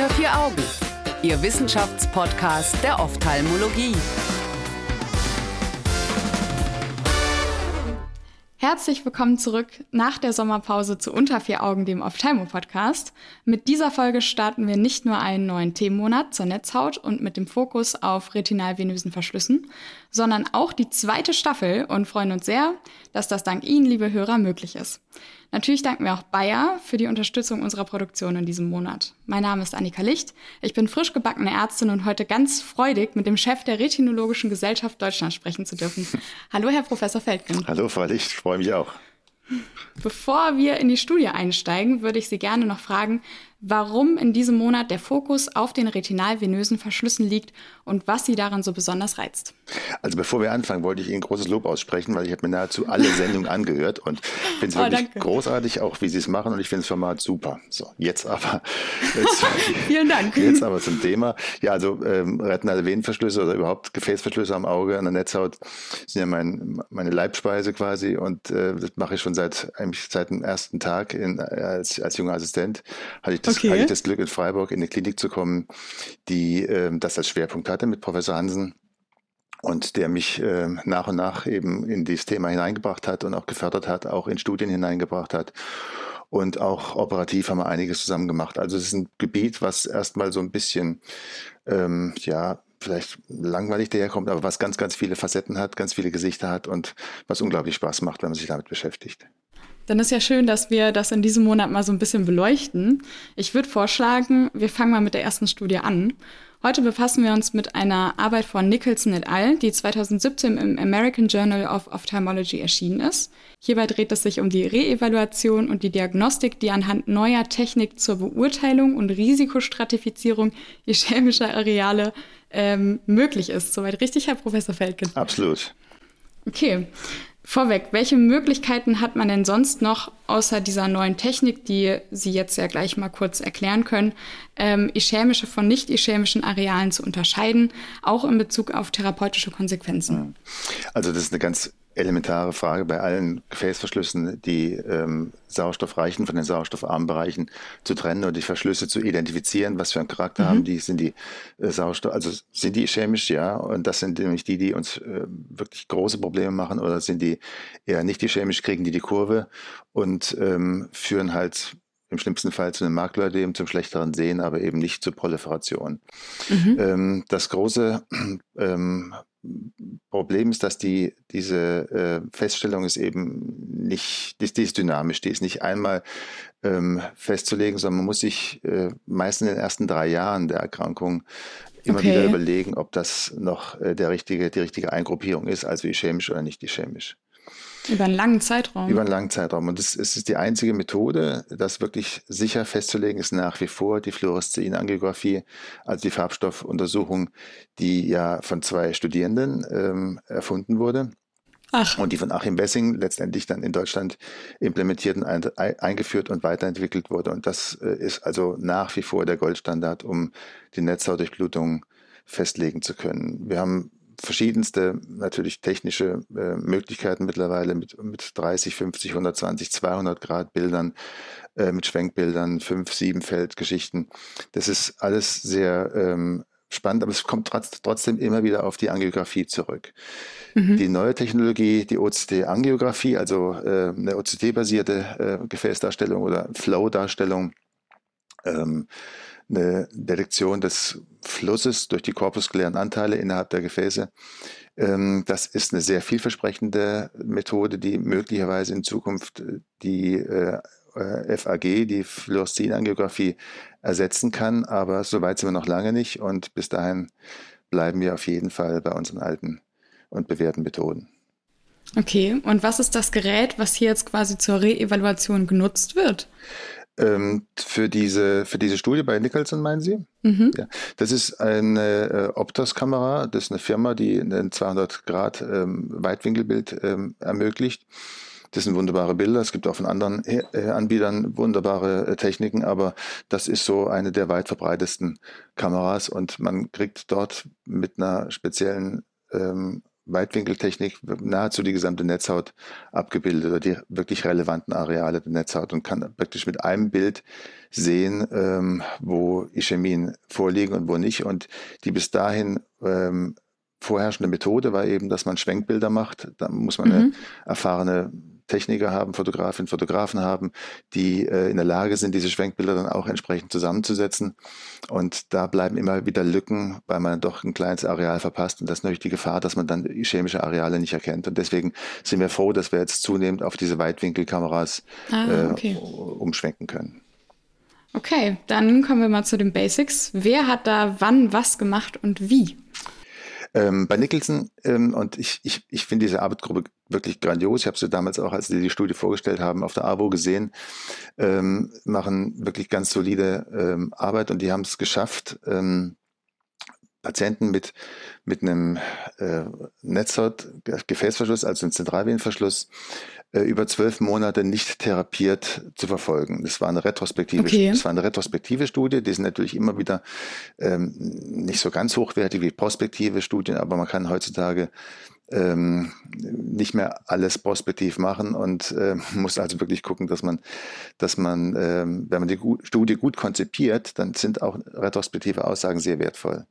Unter vier Augen, Ihr Wissenschaftspodcast der Ophthalmologie. Herzlich willkommen zurück nach der Sommerpause zu Unter vier Augen, dem Ophthalmo-Podcast. Mit dieser Folge starten wir nicht nur einen neuen Themenmonat zur Netzhaut und mit dem Fokus auf retinalvenösen Verschlüssen, sondern auch die zweite Staffel und freuen uns sehr, dass das dank Ihnen, liebe Hörer, möglich ist. Natürlich danken wir auch Bayer für die Unterstützung unserer Produktion in diesem Monat. Mein Name ist Annika Licht. Ich bin frisch gebackene Ärztin und heute ganz freudig mit dem Chef der Retinologischen Gesellschaft Deutschland sprechen zu dürfen. Hallo, Herr Professor Feldgen. Hallo, Frau Licht. Ich freue mich auch. Bevor wir in die Studie einsteigen, würde ich Sie gerne noch fragen, warum in diesem Monat der Fokus auf den retinalvenösen Verschlüssen liegt und was Sie daran so besonders reizt. Also bevor wir anfangen, wollte ich Ihnen großes Lob aussprechen, weil ich habe mir nahezu alle Sendungen angehört und finde es oh, wirklich danke. großartig, auch wie Sie es machen und ich finde das Format super. So, jetzt aber jetzt, Vielen Dank. Jetzt aber zum Thema. Ja, also ähm, retinale Venenverschlüsse oder überhaupt Gefäßverschlüsse am Auge, an der Netzhaut sind ja mein, meine Leibspeise quasi und äh, das mache ich schon seit eigentlich seit dem ersten Tag in, als, als junger Assistent. Hatte ich das das, okay. hatte ich das Glück, in Freiburg in eine Klinik zu kommen, die äh, das als Schwerpunkt hatte mit Professor Hansen und der mich äh, nach und nach eben in dieses Thema hineingebracht hat und auch gefördert hat, auch in Studien hineingebracht hat. Und auch operativ haben wir einiges zusammen gemacht. Also es ist ein Gebiet, was erstmal so ein bisschen, ähm, ja, vielleicht langweilig daherkommt, aber was ganz, ganz viele Facetten hat, ganz viele Gesichter hat und was unglaublich Spaß macht, wenn man sich damit beschäftigt. Dann ist ja schön, dass wir das in diesem Monat mal so ein bisschen beleuchten. Ich würde vorschlagen, wir fangen mal mit der ersten Studie an. Heute befassen wir uns mit einer Arbeit von Nicholson et al., die 2017 im American Journal of Ophthalmology erschienen ist. Hierbei dreht es sich um die Reevaluation und die Diagnostik, die anhand neuer Technik zur Beurteilung und Risikostratifizierung ischämischer Areale ähm, möglich ist. Soweit richtig, Herr Professor Feldgen? Absolut. Okay. Vorweg, welche Möglichkeiten hat man denn sonst noch außer dieser neuen Technik, die Sie jetzt ja gleich mal kurz erklären können, ähm, ischämische von nicht ischämischen Arealen zu unterscheiden, auch in Bezug auf therapeutische Konsequenzen? Also das ist eine ganz elementare Frage bei allen Gefäßverschlüssen, die ähm, sauerstoffreichen von den sauerstoffarmen Bereichen zu trennen und die Verschlüsse zu identifizieren, was für einen Charakter mhm. haben die, sind die äh, Sauerstoff, also sind die chemisch, ja, und das sind nämlich die, die uns äh, wirklich große Probleme machen oder sind die eher nicht die chemisch, kriegen die die Kurve und ähm, führen halt im schlimmsten Fall zu einem Maklerödem, zum schlechteren Sehen, aber eben nicht zur Proliferation. Mhm. Ähm, das große ähm, Problem ist, dass die, diese äh, Feststellung ist eben nicht, die, die, ist dynamisch, die ist nicht einmal ähm, festzulegen, sondern man muss sich äh, meist in den ersten drei Jahren der Erkrankung immer okay. wieder überlegen, ob das noch äh, der richtige, die richtige Eingruppierung ist, also ischämisch oder nicht ischämisch. Über einen langen Zeitraum. Über einen langen Zeitraum. Und das, ist die einzige Methode, das wirklich sicher festzulegen, ist nach wie vor die Fluoreszeinangiografie, also die Farbstoffuntersuchung, die ja von zwei Studierenden ähm, erfunden wurde. Ach. Und die von Achim Bessing letztendlich dann in Deutschland implementiert und ein, eingeführt und weiterentwickelt wurde. Und das äh, ist also nach wie vor der Goldstandard, um die Netzhautdurchblutung festlegen zu können. Wir haben verschiedenste natürlich technische äh, Möglichkeiten mittlerweile mit, mit 30, 50, 120, 200 Grad Bildern, äh, mit Schwenkbildern, 5, 7 Feldgeschichten. Das ist alles sehr ähm, spannend, aber es kommt trotzdem immer wieder auf die Angiografie zurück. Mhm. Die neue Technologie, die OCT-Angiografie, also äh, eine OCT-basierte äh, Gefäßdarstellung oder Flow-Darstellung, ähm, eine Detektion des Flusses durch die korpuskulären Anteile innerhalb der Gefäße. Ähm, das ist eine sehr vielversprechende Methode, die möglicherweise in Zukunft die äh, FAG, die Fluoreszinangiografie, ersetzen kann. Aber so weit sind wir noch lange nicht und bis dahin bleiben wir auf jeden Fall bei unseren alten und bewährten Methoden. Okay, und was ist das Gerät, was hier jetzt quasi zur Reevaluation genutzt wird? Ähm, für, diese, für diese Studie bei Nicholson, meinen Sie? Mhm. Ja. Das ist eine äh, Optos-Kamera, das ist eine Firma, die ein 200 Grad ähm, Weitwinkelbild ähm, ermöglicht. Das sind wunderbare Bilder. Es gibt auch von anderen äh, Anbietern wunderbare äh, Techniken, aber das ist so eine der weit verbreitetsten Kameras und man kriegt dort mit einer speziellen ähm, Weitwinkeltechnik nahezu die gesamte Netzhaut abgebildet oder die wirklich relevanten Areale der Netzhaut und kann praktisch mit einem Bild sehen, ähm, wo Ischämien vorliegen und wo nicht. Und die bis dahin ähm, vorherrschende Methode war eben, dass man Schwenkbilder macht. Da muss man mhm. eine erfahrene Techniker haben, Fotografinnen, Fotografen haben, die äh, in der Lage sind, diese Schwenkbilder dann auch entsprechend zusammenzusetzen. Und da bleiben immer wieder Lücken, weil man doch ein kleines Areal verpasst. Und das ist natürlich die Gefahr, dass man dann chemische Areale nicht erkennt. Und deswegen sind wir froh, dass wir jetzt zunehmend auf diese Weitwinkelkameras ah, okay. äh, umschwenken können. Okay, dann kommen wir mal zu den Basics. Wer hat da wann was gemacht und wie? Ähm, bei Nicholson, ähm, und ich, ich, ich finde diese Arbeitsgruppe wirklich grandios. Ich habe sie damals auch, als sie die Studie vorgestellt haben, auf der AWO gesehen, ähm, machen wirklich ganz solide ähm, Arbeit und die haben es geschafft, ähm, Patienten mit, mit einem äh, Netzhaut-Gefäßverschluss, also einem Zentralvenenverschluss, äh, über zwölf Monate nicht therapiert zu verfolgen. Das war eine retrospektive, okay. das war eine retrospektive Studie. Die sind natürlich immer wieder ähm, nicht so ganz hochwertig wie prospektive Studien, aber man kann heutzutage ähm, nicht mehr alles prospektiv machen und äh, muss also wirklich gucken, dass man, dass man, ähm, wenn man die Studie gut konzipiert, dann sind auch retrospektive Aussagen sehr wertvoll.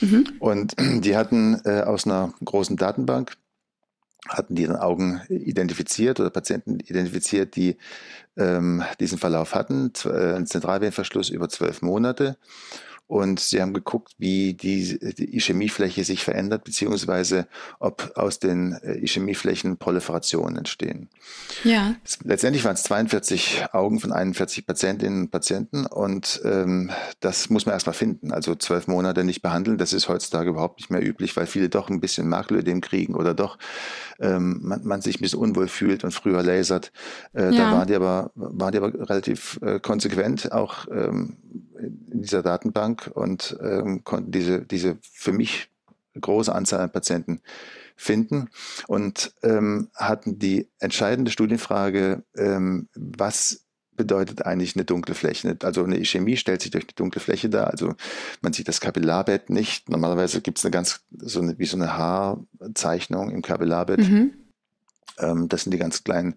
Mhm. Und die hatten äh, aus einer großen Datenbank hatten die dann Augen identifiziert oder Patienten identifiziert, die ähm, diesen Verlauf hatten, äh, einen Zentralvenenverschluss über zwölf Monate und sie haben geguckt, wie die, die Ischämiefläche sich verändert, beziehungsweise ob aus den äh, Ischämieflächen Proliferationen entstehen. Ja. Letztendlich waren es 42 Augen von 41 Patientinnen und Patienten und ähm, das muss man erstmal finden. Also zwölf Monate nicht behandeln, das ist heutzutage überhaupt nicht mehr üblich, weil viele doch ein bisschen Makelödem kriegen oder doch ähm, man, man, sich ein bisschen unwohl fühlt und früher lasert. Äh, ja. Da waren die aber, waren die aber relativ äh, konsequent, auch ähm, in dieser Datenbank und ähm, konnten diese, diese für mich große Anzahl an Patienten finden und ähm, hatten die entscheidende Studienfrage, ähm, was bedeutet eigentlich eine dunkle Fläche? Also eine Ischämie stellt sich durch eine dunkle Fläche dar. Also man sieht das Kapillarbett nicht. Normalerweise gibt es eine ganz, so eine, wie so eine Haarzeichnung im Kapillarbett. Mhm. Ähm, das sind die ganz kleinen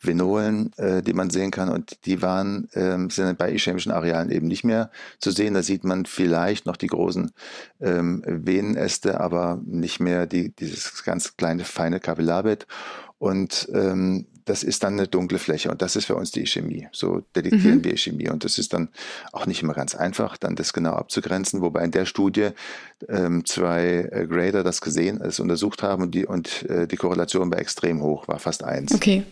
Venolen, äh, die man sehen kann und die waren, ähm, sind bei ischämischen Arealen eben nicht mehr zu sehen. Da sieht man vielleicht noch die großen ähm, Venenäste, aber nicht mehr die, dieses ganz kleine, feine Kapillarbett. Und ähm, das ist dann eine dunkle Fläche und das ist für uns die Ischämie. So detektieren mhm. wir Ischämie und das ist dann auch nicht immer ganz einfach, dann das genau abzugrenzen, wobei in der Studie ähm, zwei äh, Grader das gesehen, es untersucht haben und die, und äh, die Korrelation war extrem hoch, war fast eins. Okay.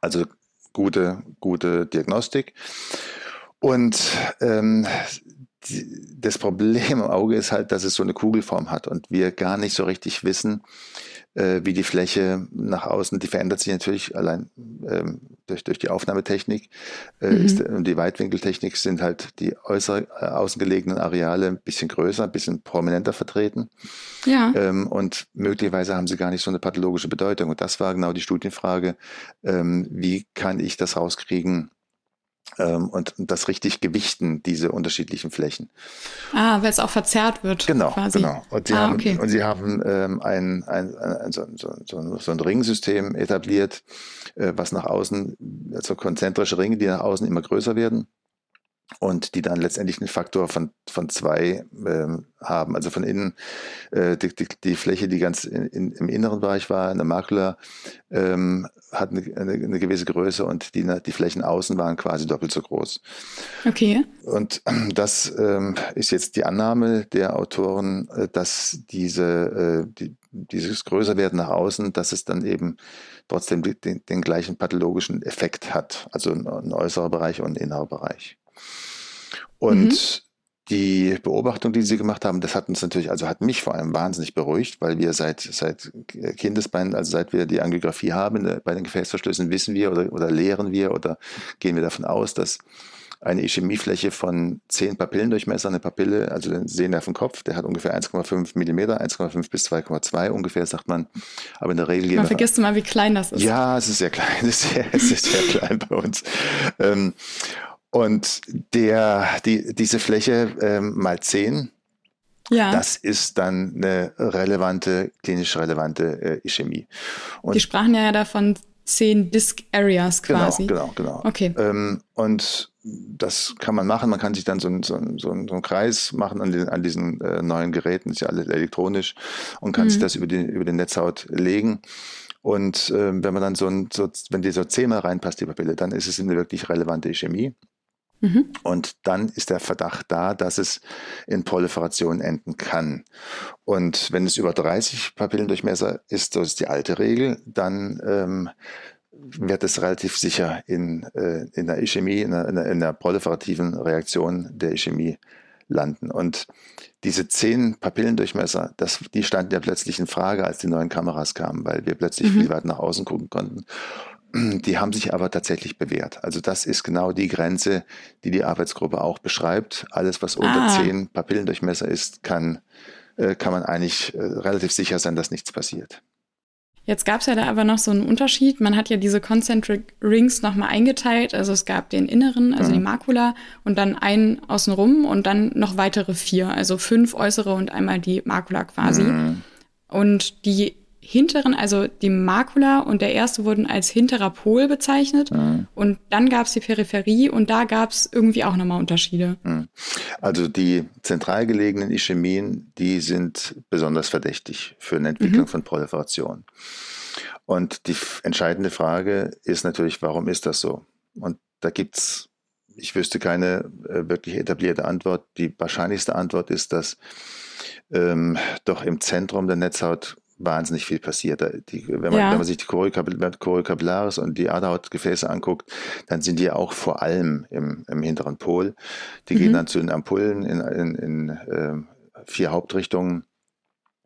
Also gute, gute Diagnostik. Und ähm, das Problem im Auge ist halt, dass es so eine Kugelform hat und wir gar nicht so richtig wissen, äh, wie die Fläche nach außen, die verändert sich natürlich allein ähm, durch, durch die Aufnahmetechnik. Äh, mhm. ist, und die Weitwinkeltechnik sind halt die äußer, äh, außen gelegenen Areale ein bisschen größer, ein bisschen prominenter vertreten. Ja. Ähm, und möglicherweise haben sie gar nicht so eine pathologische Bedeutung. Und das war genau die Studienfrage, ähm, wie kann ich das rauskriegen, und das richtig gewichten, diese unterschiedlichen Flächen. Ah, weil es auch verzerrt wird. Genau, quasi. genau. Und sie ah, haben, okay. und sie haben ähm, ein, ein, ein, so, so, so, so ein Ringsystem etabliert, äh, was nach außen, also konzentrische Ringe, die nach außen immer größer werden und die dann letztendlich einen Faktor von, von zwei ähm, haben. Also von innen äh, die, die, die Fläche, die ganz in, in, im inneren Bereich war, in der Makula, ähm, hat eine, eine, eine, gewisse Größe und die, die Flächen außen waren quasi doppelt so groß. Okay. Und das ähm, ist jetzt die Annahme der Autoren, äh, dass diese, äh, die, dieses Größerwerden nach außen, dass es dann eben trotzdem den, den gleichen pathologischen Effekt hat. Also ein, ein äußerer Bereich und ein innerer Bereich. Und mhm. die Beobachtung, die sie gemacht haben, das hat uns natürlich, also hat mich vor allem wahnsinnig beruhigt, weil wir seit, seit Kindesbeinen, also seit wir die Angiografie haben, bei den Gefäßverschlüssen wissen wir oder, oder lehren wir oder gehen wir davon aus, dass eine Ischämiefläche von 10 Papillendurchmesser, eine Papille, also den Sehnervenkopf, der hat ungefähr 1,5 Millimeter, 1,5 bis 2,2 ungefähr, sagt man. Aber in der Regel... Man vergisst immer, wie klein das ist. Ja, es ist sehr klein, es ist sehr, es ist sehr klein bei uns. Ähm, und der, die, diese Fläche ähm, mal 10 Ja. Das ist dann eine relevante, klinisch relevante äh, Ischämie. Und Die sprachen ja davon zehn Disk Areas genau, quasi. Genau, genau, genau. Okay. Ähm, und das kann man machen. Man kann sich dann so, so, so, so einen Kreis machen an, den, an diesen äh, neuen Geräten, das ist ja alles elektronisch, und kann mhm. sich das über die, über die Netzhaut legen. Und äh, wenn man dann so, ein, so wenn die so zehnmal reinpasst, die Papille, dann ist es eine wirklich relevante Chemie. Mhm. Und dann ist der Verdacht da, dass es in Proliferation enden kann. Und wenn es über 30 Papillendurchmesser ist, so ist die alte Regel, dann ähm, wird es relativ sicher in, äh, in der Ischämie, in der, in der proliferativen Reaktion der Ischämie landen. Und diese zehn Papillendurchmesser, das, die standen ja plötzlich in Frage, als die neuen Kameras kamen, weil wir plötzlich mhm. viel weiter nach außen gucken konnten. Die haben sich aber tatsächlich bewährt. Also das ist genau die Grenze, die die Arbeitsgruppe auch beschreibt. Alles, was unter ah. zehn Papillendurchmesser ist, kann, äh, kann man eigentlich äh, relativ sicher sein, dass nichts passiert. Jetzt gab es ja da aber noch so einen Unterschied. Man hat ja diese Concentric Rings nochmal eingeteilt. Also es gab den inneren, also mhm. die Makula, und dann einen außenrum und dann noch weitere vier, also fünf äußere und einmal die Makula quasi. Mhm. Und die hinteren, also die Makula und der erste wurden als hinterer Pol bezeichnet. Mhm. Und dann gab es die Peripherie und da gab es irgendwie auch nochmal Unterschiede. Mhm. Also die zentral gelegenen Ischämien, die sind besonders verdächtig für eine Entwicklung mhm. von Proliferation. Und die entscheidende Frage ist natürlich, warum ist das so? Und da gibt es, ich wüsste keine äh, wirklich etablierte Antwort. Die wahrscheinlichste Antwort ist, dass ähm, doch im Zentrum der Netzhaut wahnsinnig viel passiert. Die, wenn, man, ja. wenn man sich die Choriocapillaris und die Aderhautgefäße anguckt, dann sind die auch vor allem im, im hinteren Pol. Die mhm. gehen dann zu den Ampullen in, in, in äh, vier Hauptrichtungen.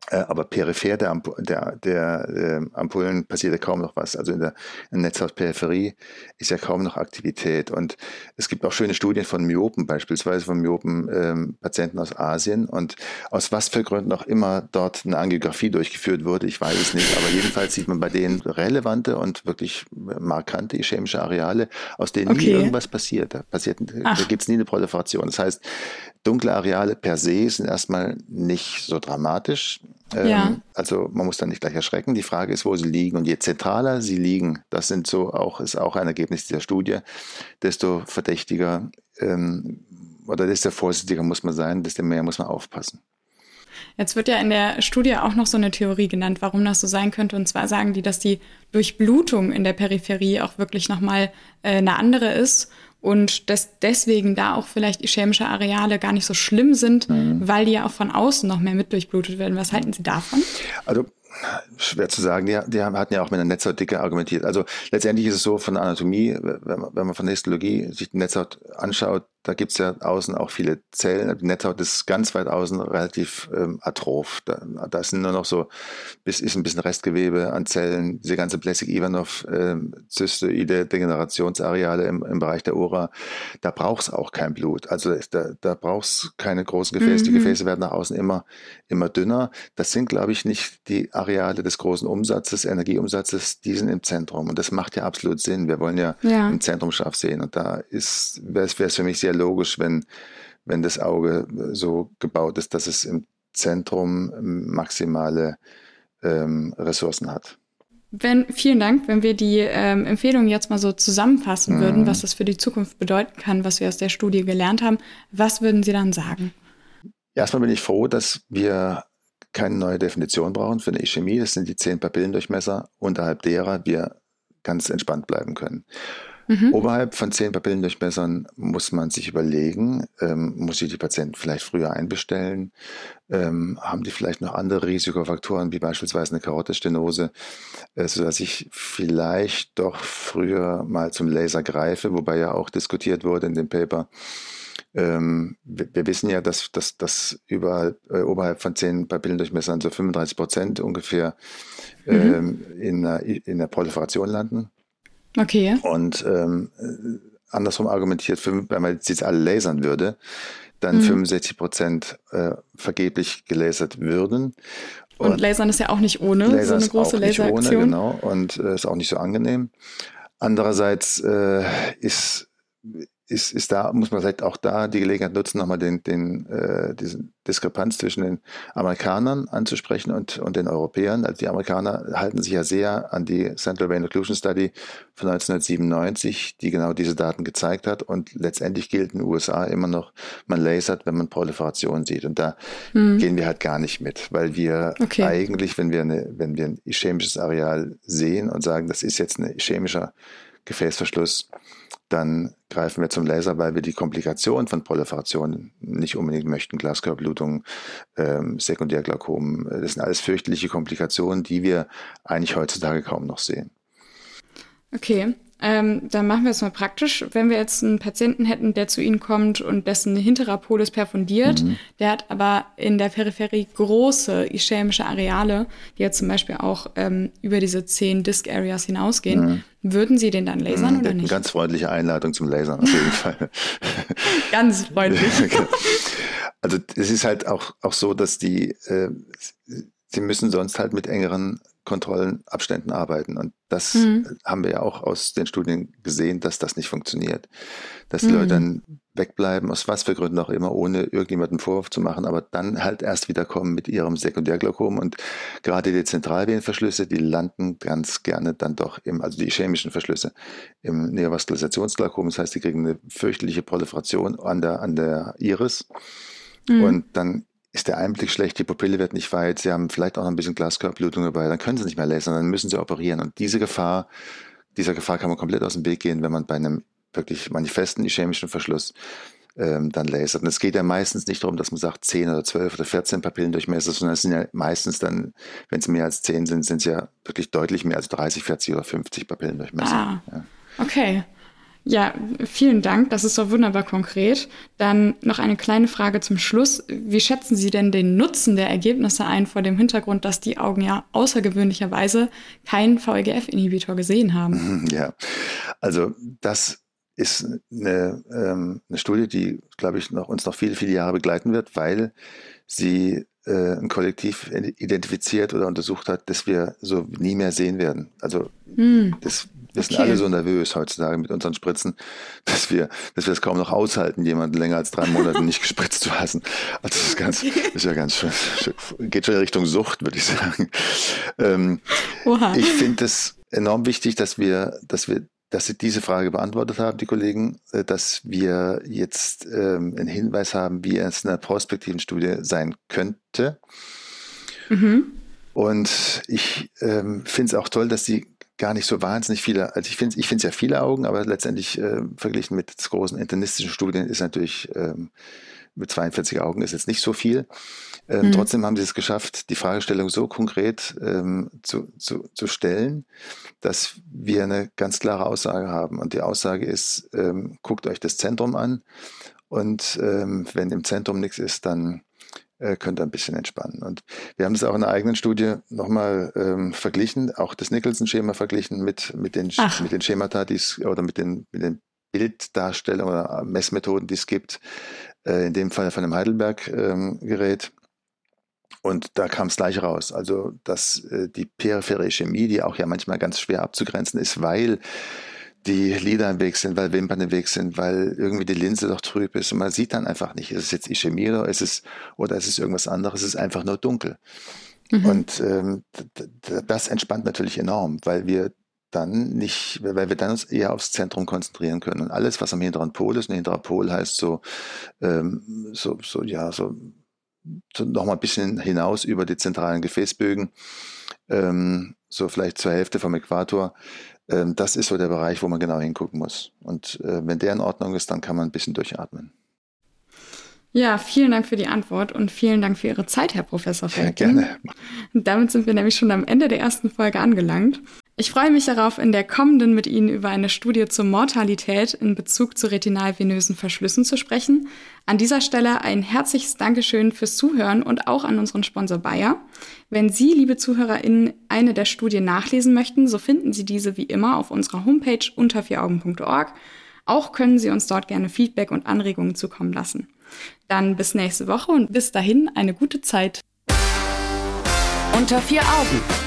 Äh, aber peripher der, Amp der, der äh, Ampullen passiert ja kaum noch was. Also in der, in der Netzhautperipherie ist ja kaum noch Aktivität. Und es gibt auch schöne Studien von Myopen, beispielsweise von Myopen-Patienten ähm, aus Asien. Und aus was für Gründen auch immer dort eine Angiografie durchgeführt wurde, ich weiß es nicht. Aber jedenfalls sieht man bei denen relevante und wirklich markante ischämische Areale, aus denen okay. nie irgendwas passiert. Da, passiert, da gibt es nie eine Proliferation. Das heißt, dunkle Areale per se sind erstmal nicht so dramatisch. Ähm, ja. Also man muss dann nicht gleich erschrecken. Die Frage ist, wo sie liegen. Und je zentraler sie liegen, das sind so auch, ist auch ein Ergebnis dieser Studie, desto verdächtiger ähm, oder desto vorsichtiger muss man sein, desto mehr muss man aufpassen. Jetzt wird ja in der Studie auch noch so eine Theorie genannt, warum das so sein könnte. Und zwar sagen die, dass die Durchblutung in der Peripherie auch wirklich nochmal äh, eine andere ist und dass deswegen da auch vielleicht ischämische Areale gar nicht so schlimm sind, mhm. weil die ja auch von außen noch mehr mit durchblutet werden. Was halten Sie davon? Also schwer zu sagen. Die, die hatten ja auch mit einer Netzhautdicke argumentiert. Also letztendlich ist es so von der Anatomie, wenn man, wenn man von der Histologie sich die Netzhaut anschaut, da gibt es ja außen auch viele Zellen. Die Netzhaut ist ganz weit außen relativ ähm, atroph. Da, da sind nur noch so, bis, ist ein bisschen Restgewebe an Zellen, diese ganze Blessig-Ivanov-Zystoide, ähm, Degenerationsareale im, im Bereich der Ora. Da braucht es auch kein Blut. Also da, da braucht es keine großen Gefäße. Mhm. Die Gefäße werden nach außen immer, immer dünner. Das sind, glaube ich, nicht die Areale des großen Umsatzes, Energieumsatzes, die sind im Zentrum. Und das macht ja absolut Sinn. Wir wollen ja, ja. im Zentrum scharf sehen. Und da wäre es für mich sehr logisch, wenn, wenn das Auge so gebaut ist, dass es im Zentrum maximale ähm, Ressourcen hat. Wenn, vielen Dank. Wenn wir die ähm, Empfehlungen jetzt mal so zusammenfassen mhm. würden, was das für die Zukunft bedeuten kann, was wir aus der Studie gelernt haben, was würden Sie dann sagen? Erstmal bin ich froh, dass wir keine neue Definition brauchen für eine Ischämie. Das sind die zehn Papillendurchmesser, unterhalb derer wir ganz entspannt bleiben können. Mhm. Oberhalb von zehn Papillendurchmessern muss man sich überlegen, ähm, muss ich die Patienten vielleicht früher einbestellen? Ähm, haben die vielleicht noch andere Risikofaktoren, wie beispielsweise eine Karottestenose, äh, sodass ich vielleicht doch früher mal zum Laser greife, wobei ja auch diskutiert wurde in dem Paper. Ähm, wir, wir, wissen ja, dass, dass, dass überall, äh, oberhalb von zehn Papillendurchmessern so 35 Prozent ungefähr mhm. ähm, in, der, in der Proliferation landen. Okay. Und ähm, andersrum argumentiert, wenn man jetzt alle lasern würde, dann mhm. 65 Prozent äh, vergeblich gelasert würden. Und, und, Lasern ist ja auch nicht ohne, Laser so eine große Laseraktion. Genau, und äh, ist auch nicht so angenehm. Andererseits äh, ist ist, ist da, muss man vielleicht auch da die Gelegenheit nutzen, nochmal den, den, äh, diesen Diskrepanz zwischen den Amerikanern anzusprechen und, und den Europäern. Also die Amerikaner halten sich ja sehr an die Central Vein Occlusion Study von 1997, die genau diese Daten gezeigt hat. Und letztendlich gilt in den USA immer noch, man lasert, wenn man Proliferation sieht. Und da mhm. gehen wir halt gar nicht mit, weil wir okay. eigentlich, wenn wir, eine, wenn wir ein ischämisches Areal sehen und sagen, das ist jetzt ein ischämischer Gefäßverschluss, dann greifen wir zum Laser, weil wir die Komplikationen von Proliferation nicht unbedingt möchten. Glaskörperblutung, ähm, Sekundärglaukom, das sind alles fürchterliche Komplikationen, die wir eigentlich heutzutage kaum noch sehen. Okay, ähm, dann machen wir es mal praktisch. Wenn wir jetzt einen Patienten hätten, der zu Ihnen kommt und dessen hinterer Polis perfundiert, mhm. der hat aber in der Peripherie große ischämische Areale, die ja zum Beispiel auch ähm, über diese zehn Disk Areas hinausgehen, mhm. würden Sie den dann lasern mhm, oder nicht? Eine ganz freundliche Einladung zum Lasern auf jeden Fall. ganz freundlich. also es ist halt auch, auch so, dass die, äh, sie müssen sonst halt mit engeren Kontrollenabständen arbeiten. Und das mhm. haben wir ja auch aus den Studien gesehen, dass das nicht funktioniert. Dass die mhm. Leute dann wegbleiben, aus was für Gründen auch immer, ohne irgendjemanden Vorwurf zu machen, aber dann halt erst wiederkommen mit ihrem Sekundärglaukom. Und gerade die Zentralvenenverschlüsse, die landen ganz gerne dann doch im, also die chemischen Verschlüsse, im Neovaskulisationsglaukom. Das heißt, die kriegen eine fürchterliche Proliferation an der, an der Iris. Mhm. Und dann ist der Einblick schlecht, die Pupille wird nicht weit, sie haben vielleicht auch noch ein bisschen Glaskörperblutung dabei, dann können sie nicht mehr lasern, dann müssen sie operieren. Und diese Gefahr, dieser Gefahr kann man komplett aus dem Weg gehen, wenn man bei einem wirklich manifesten ischämischen Verschluss ähm, dann lasert. Und es geht ja meistens nicht darum, dass man sagt 10 oder 12 oder 14 Papillendurchmesser, sondern es sind ja meistens dann, wenn es mehr als 10 sind, sind es ja wirklich deutlich mehr als 30, 40 oder 50 Papillendurchmesser. Ah, ja. okay. Ja, vielen Dank. Das ist doch wunderbar konkret. Dann noch eine kleine Frage zum Schluss. Wie schätzen Sie denn den Nutzen der Ergebnisse ein vor dem Hintergrund, dass die Augen ja außergewöhnlicherweise keinen VEGF-Inhibitor gesehen haben? Ja, also das ist eine, ähm, eine Studie, die, glaube ich, noch, uns noch viele, viele Jahre begleiten wird, weil sie äh, ein Kollektiv identifiziert oder untersucht hat, das wir so nie mehr sehen werden. Also hm. das wir okay. sind alle so nervös heutzutage mit unseren Spritzen, dass wir, dass wir es kaum noch aushalten, jemanden länger als drei Monate nicht gespritzt zu lassen. Also das ist ganz, ist ja ganz schön, geht schon in Richtung Sucht, würde ich sagen. Ähm, ich finde es enorm wichtig, dass wir, dass wir dass Sie diese Frage beantwortet haben, die Kollegen, äh, dass wir jetzt ähm, einen Hinweis haben, wie es in einer prospektiven Studie sein könnte. Mhm. Und ich ähm, finde es auch toll, dass Sie gar nicht so wahnsinnig viele, also ich finde ich finde es ja viele Augen, aber letztendlich äh, verglichen mit großen internistischen Studien ist natürlich ähm, mit 42 Augen ist jetzt nicht so viel. Ähm, mhm. Trotzdem haben sie es geschafft, die Fragestellung so konkret ähm, zu, zu, zu stellen, dass wir eine ganz klare Aussage haben. Und die Aussage ist, ähm, guckt euch das Zentrum an und ähm, wenn im Zentrum nichts ist, dann könnt ihr ein bisschen entspannen. Und wir haben das auch in einer eigenen Studie nochmal ähm, verglichen, auch das Nicholson-Schema verglichen mit, mit, den, mit den Schemata, die es, oder mit den, mit den Bilddarstellungen oder Messmethoden, die es gibt, äh, in dem Fall von einem Heidelberg-Gerät. Ähm, und da kam es gleich raus. Also, dass äh, die periphere Chemie, die auch ja manchmal ganz schwer abzugrenzen ist, weil die Lider im Weg sind, weil Wimpern im Weg sind, weil irgendwie die Linse doch trüb ist und man sieht dann einfach nicht, ist es jetzt Ischämie oder ist es, oder ist es irgendwas anderes, es ist einfach nur dunkel. Mhm. Und ähm, das entspannt natürlich enorm, weil wir dann nicht, weil wir dann uns eher aufs Zentrum konzentrieren können. Und alles, was am hinteren Pol ist, ein hinterer Pol heißt so, ähm, so, so, ja, so, so nochmal ein bisschen hinaus über die zentralen Gefäßbögen, ähm, so vielleicht zur Hälfte vom Äquator, das ist so der Bereich, wo man genau hingucken muss. Und äh, wenn der in Ordnung ist, dann kann man ein bisschen durchatmen. Ja, vielen Dank für die Antwort und vielen Dank für Ihre Zeit, Herr Professor Felken. Ja, gerne. Damit sind wir nämlich schon am Ende der ersten Folge angelangt. Ich freue mich darauf, in der kommenden mit Ihnen über eine Studie zur Mortalität in Bezug zu retinalvenösen Verschlüssen zu sprechen. An dieser Stelle ein herzliches Dankeschön fürs Zuhören und auch an unseren Sponsor Bayer. Wenn Sie, liebe ZuhörerInnen, eine der Studien nachlesen möchten, so finden Sie diese wie immer auf unserer Homepage unter vieraugen.org. Auch können Sie uns dort gerne Feedback und Anregungen zukommen lassen. Dann bis nächste Woche und bis dahin eine gute Zeit. Unter vier Augen